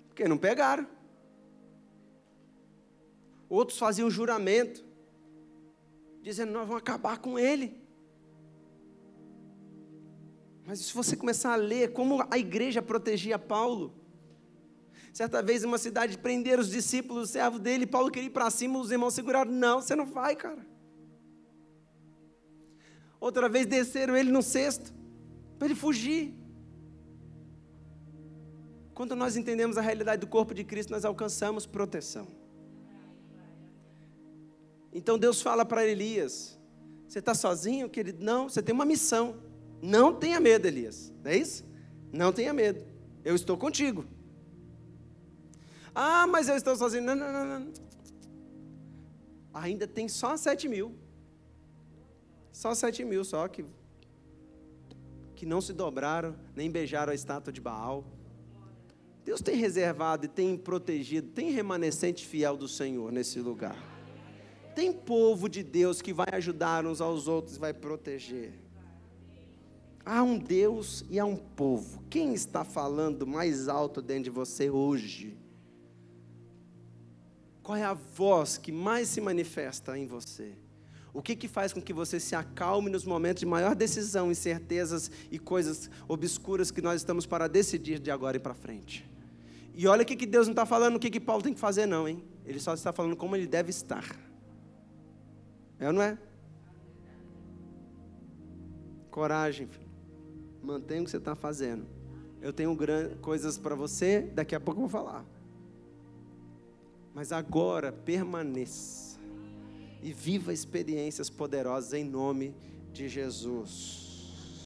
Porque não pegaram. Outros faziam juramento, dizendo: Nós vamos acabar com ele. Mas se você começar a ler como a igreja protegia Paulo, certa vez em uma cidade prenderam os discípulos, o servo dele, Paulo queria ir para cima, os irmãos seguraram: Não, você não vai, cara. Outra vez desceram ele no cesto, para ele fugir. Quando nós entendemos a realidade do corpo de Cristo, nós alcançamos proteção. Então Deus fala para Elias: Você está sozinho, querido? Não, você tem uma missão. Não tenha medo, Elias. Não é isso? Não tenha medo. Eu estou contigo. Ah, mas eu estou sozinho. Não, não, não, não. ainda tem só 7 mil. Só 7 mil só que, que não se dobraram, nem beijaram a estátua de Baal. Deus tem reservado e tem protegido, tem remanescente fiel do Senhor nesse lugar. Tem povo de Deus que vai ajudar uns aos outros, vai proteger. Há um Deus e há um povo. Quem está falando mais alto dentro de você hoje? Qual é a voz que mais se manifesta em você? O que, que faz com que você se acalme nos momentos de maior decisão, incertezas e coisas obscuras que nós estamos para decidir de agora e para frente? E olha o que, que Deus não está falando, o que, que Paulo tem que fazer, não, hein? Ele só está falando como ele deve estar. É ou não é? Coragem, filho. Mantenha o que você está fazendo. Eu tenho coisas para você, daqui a pouco eu vou falar. Mas agora permaneça e viva experiências poderosas em nome de Jesus.